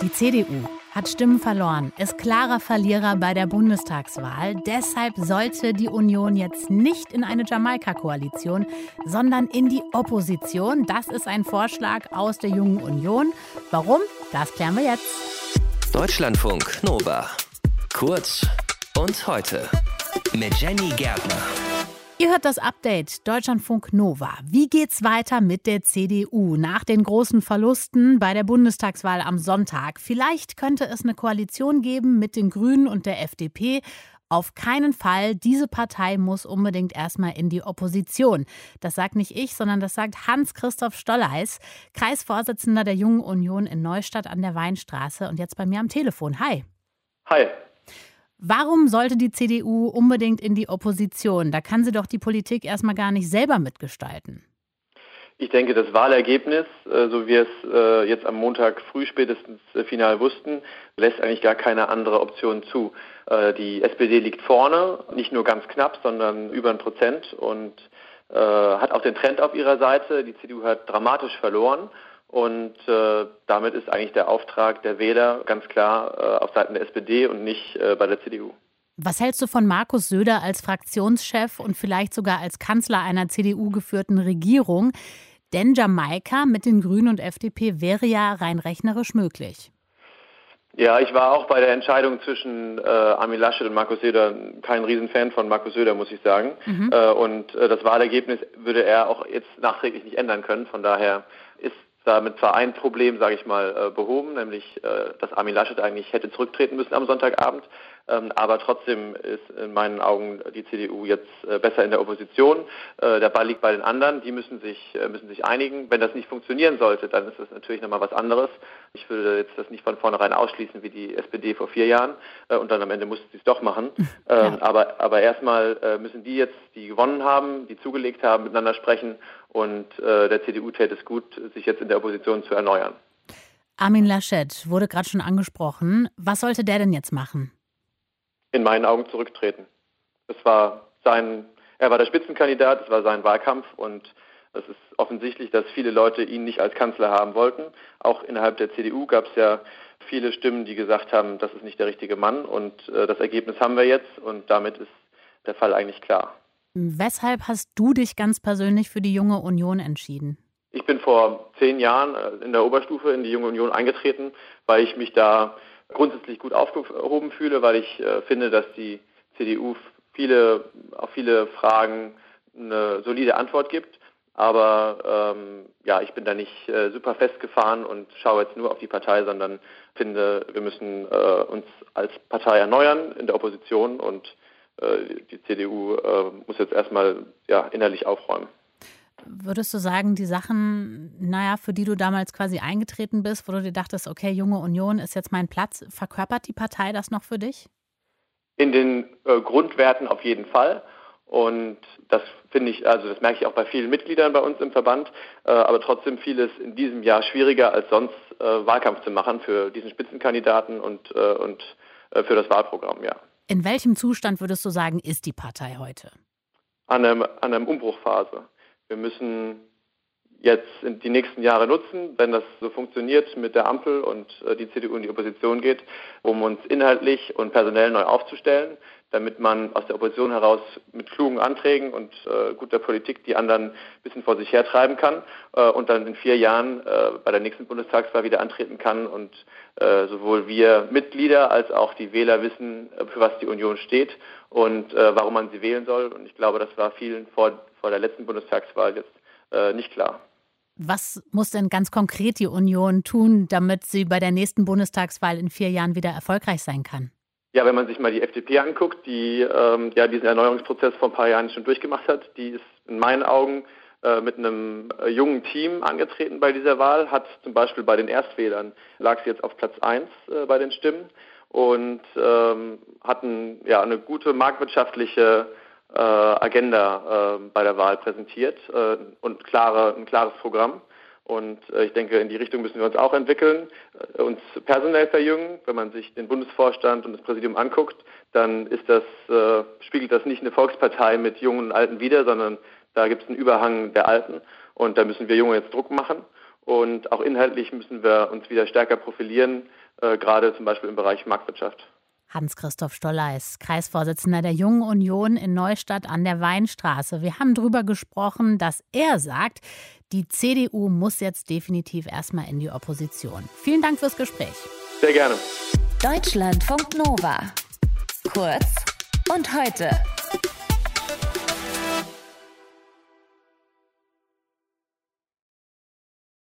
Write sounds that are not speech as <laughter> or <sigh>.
Die CDU hat Stimmen verloren, ist klarer Verlierer bei der Bundestagswahl. Deshalb sollte die Union jetzt nicht in eine Jamaika-Koalition, sondern in die Opposition. Das ist ein Vorschlag aus der Jungen Union. Warum? Das klären wir jetzt. Deutschlandfunk Nova. Kurz und heute mit Jenny Gärtner. Ihr hört das Update Deutschlandfunk Nova. Wie geht's weiter mit der CDU nach den großen Verlusten bei der Bundestagswahl am Sonntag? Vielleicht könnte es eine Koalition geben mit den Grünen und der FDP. Auf keinen Fall, diese Partei muss unbedingt erstmal in die Opposition. Das sagt nicht ich, sondern das sagt Hans-Christoph Stolleis, Kreisvorsitzender der Jungen Union in Neustadt an der Weinstraße und jetzt bei mir am Telefon. Hi. Hi. Warum sollte die CDU unbedingt in die Opposition? Da kann sie doch die Politik erstmal gar nicht selber mitgestalten. Ich denke, das Wahlergebnis, äh, so wie wir es äh, jetzt am Montag früh spätestens äh, final wussten, lässt eigentlich gar keine andere Option zu. Die SPD liegt vorne, nicht nur ganz knapp, sondern über ein Prozent und hat auch den Trend auf ihrer Seite. Die CDU hat dramatisch verloren. Und äh, damit ist eigentlich der Auftrag der Wähler ganz klar äh, auf Seiten der SPD und nicht äh, bei der CDU. Was hältst du von Markus Söder als Fraktionschef und vielleicht sogar als Kanzler einer CDU-geführten Regierung? Denn Jamaika mit den Grünen und FDP wäre ja rein rechnerisch möglich. Ja, ich war auch bei der Entscheidung zwischen äh, Armin Laschet und Markus Söder kein Riesenfan von Markus Söder, muss ich sagen. Mhm. Äh, und äh, das Wahlergebnis würde er auch jetzt nachträglich nicht ändern können. Von daher ist damit zwar ein Problem, sage ich mal, äh, behoben, nämlich äh, dass Armin Laschet eigentlich hätte zurücktreten müssen am Sonntagabend. Ähm, aber trotzdem ist in meinen Augen die CDU jetzt äh, besser in der Opposition. Der Ball liegt bei den anderen, die müssen sich, müssen sich einigen. Wenn das nicht funktionieren sollte, dann ist das natürlich nochmal was anderes. Ich würde jetzt das nicht von vornherein ausschließen wie die SPD vor vier Jahren und dann am Ende musste sie es doch machen. <laughs> Ja. Ähm, aber, aber erstmal müssen die jetzt, die gewonnen haben, die zugelegt haben, miteinander sprechen und äh, der CDU täte es gut, sich jetzt in der Opposition zu erneuern. Armin Laschet wurde gerade schon angesprochen. Was sollte der denn jetzt machen? In meinen Augen zurücktreten. Es war sein, er war der Spitzenkandidat, es war sein Wahlkampf und es ist offensichtlich, dass viele Leute ihn nicht als Kanzler haben wollten. Auch innerhalb der CDU gab es ja viele Stimmen, die gesagt haben, das ist nicht der richtige Mann und äh, das Ergebnis haben wir jetzt und damit ist der Fall eigentlich klar. Weshalb hast du dich ganz persönlich für die Junge Union entschieden? Ich bin vor zehn Jahren äh, in der Oberstufe in die Junge Union eingetreten, weil ich mich da grundsätzlich gut aufgehoben fühle, weil ich äh, finde, dass die CDU viele, auf viele Fragen eine solide Antwort gibt. Aber ähm, ja, ich bin da nicht äh, super festgefahren und schaue jetzt nur auf die Partei, sondern finde, wir müssen äh, uns als Partei erneuern in der Opposition und die CDU äh, muss jetzt erstmal ja, innerlich aufräumen. Würdest du sagen, die Sachen, naja, für die du damals quasi eingetreten bist, wo du dir dachtest, okay, Junge Union ist jetzt mein Platz, verkörpert die Partei das noch für dich? In den äh, Grundwerten auf jeden Fall. Und das finde ich, also das merke ich auch bei vielen Mitgliedern bei uns im Verband, äh, aber trotzdem vieles in diesem Jahr schwieriger als sonst äh, Wahlkampf zu machen für diesen Spitzenkandidaten und, äh, und äh, für das Wahlprogramm, ja. In welchem Zustand würdest du sagen, ist die Partei heute? An einer, an einer Umbruchphase. Wir müssen jetzt die nächsten Jahre nutzen, wenn das so funktioniert mit der Ampel und äh, die CDU in die Opposition geht, um uns inhaltlich und personell neu aufzustellen, damit man aus der Opposition heraus mit klugen Anträgen und äh, guter Politik die anderen ein bisschen vor sich hertreiben kann äh, und dann in vier Jahren äh, bei der nächsten Bundestagswahl wieder antreten kann und äh, sowohl wir Mitglieder als auch die Wähler wissen, äh, für was die Union steht und warum man sie wählen soll. Und ich glaube, das war vielen vor, vor der letzten Bundestagswahl jetzt nicht klar. Was muss denn ganz konkret die Union tun, damit sie bei der nächsten Bundestagswahl in vier Jahren wieder erfolgreich sein kann? Ja, wenn man sich mal die FDP anguckt, die ähm, ja diesen Erneuerungsprozess vor ein paar Jahren schon durchgemacht hat, die ist in meinen Augen äh, mit einem äh, jungen Team angetreten bei dieser Wahl, hat zum Beispiel bei den Erstwählern lag sie jetzt auf Platz 1 äh, bei den Stimmen und ähm, hatten ja eine gute marktwirtschaftliche äh, Agenda äh, bei der Wahl präsentiert äh, und klare, ein klares Programm. Und äh, ich denke, in die Richtung müssen wir uns auch entwickeln, äh, uns personell verjüngen. Wenn man sich den Bundesvorstand und das Präsidium anguckt, dann ist das, äh, spiegelt das nicht eine Volkspartei mit Jungen und Alten wider, sondern da gibt es einen Überhang der Alten. Und da müssen wir Junge jetzt Druck machen. Und auch inhaltlich müssen wir uns wieder stärker profilieren, äh, gerade zum Beispiel im Bereich Marktwirtschaft. Hans-Christoph Stoller ist Kreisvorsitzender der Jungen Union in Neustadt an der Weinstraße. Wir haben darüber gesprochen, dass er sagt, die CDU muss jetzt definitiv erstmal in die Opposition. Vielen Dank fürs Gespräch. Sehr gerne. Deutschlandfunk Nova. Kurz und heute.